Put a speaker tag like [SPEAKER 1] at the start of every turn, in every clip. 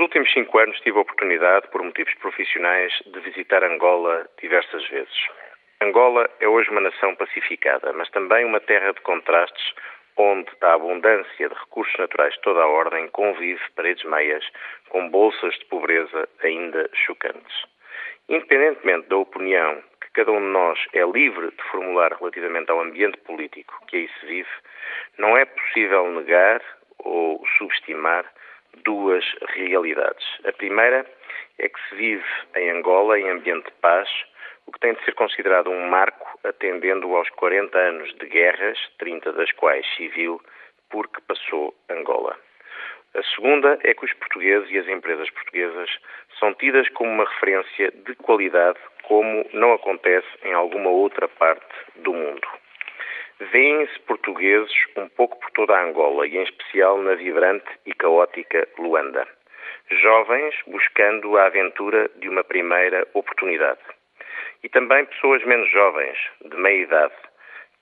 [SPEAKER 1] Nos últimos cinco anos tive a oportunidade, por motivos profissionais, de visitar Angola diversas vezes. Angola é hoje uma nação pacificada, mas também uma terra de contrastes onde a abundância de recursos naturais de toda a ordem convive paredes meias com bolsas de pobreza ainda chocantes. Independentemente da opinião que cada um de nós é livre de formular relativamente ao ambiente político que aí se vive, não é possível negar ou subestimar duas realidades. A primeira é que se vive em Angola, em ambiente de paz, o que tem de ser considerado um marco atendendo aos 40 anos de guerras, 30 das quais civil, por que passou Angola. A segunda é que os portugueses e as empresas portuguesas são tidas como uma referência de qualidade, como não acontece em alguma outra parte do mundo. Vêem-se portugueses um pouco por toda a Angola e, em especial, na vibrante e caótica Luanda. Jovens buscando a aventura de uma primeira oportunidade. E também pessoas menos jovens, de meia idade,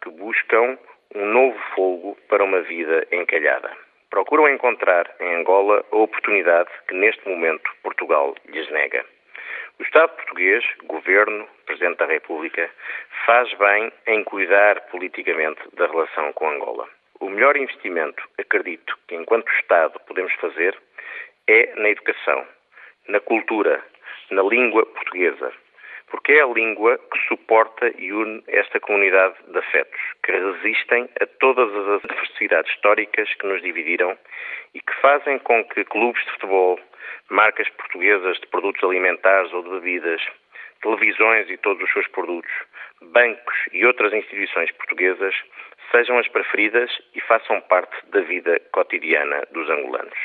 [SPEAKER 1] que buscam um novo fogo para uma vida encalhada. Procuram encontrar em Angola a oportunidade que neste momento Portugal lhes nega. O Estado português, Governo, Presidente da República, faz bem em cuidar politicamente da relação com Angola. O melhor investimento, acredito, que enquanto Estado podemos fazer é na educação, na cultura, na língua portuguesa. Porque é a língua que suporta e une esta comunidade de afetos, que resistem a todas as adversidades históricas que nos dividiram e que fazem com que clubes de futebol, marcas portuguesas de produtos alimentares ou de bebidas, televisões e todos os seus produtos, bancos e outras instituições portuguesas sejam as preferidas e façam parte da vida cotidiana dos angolanos.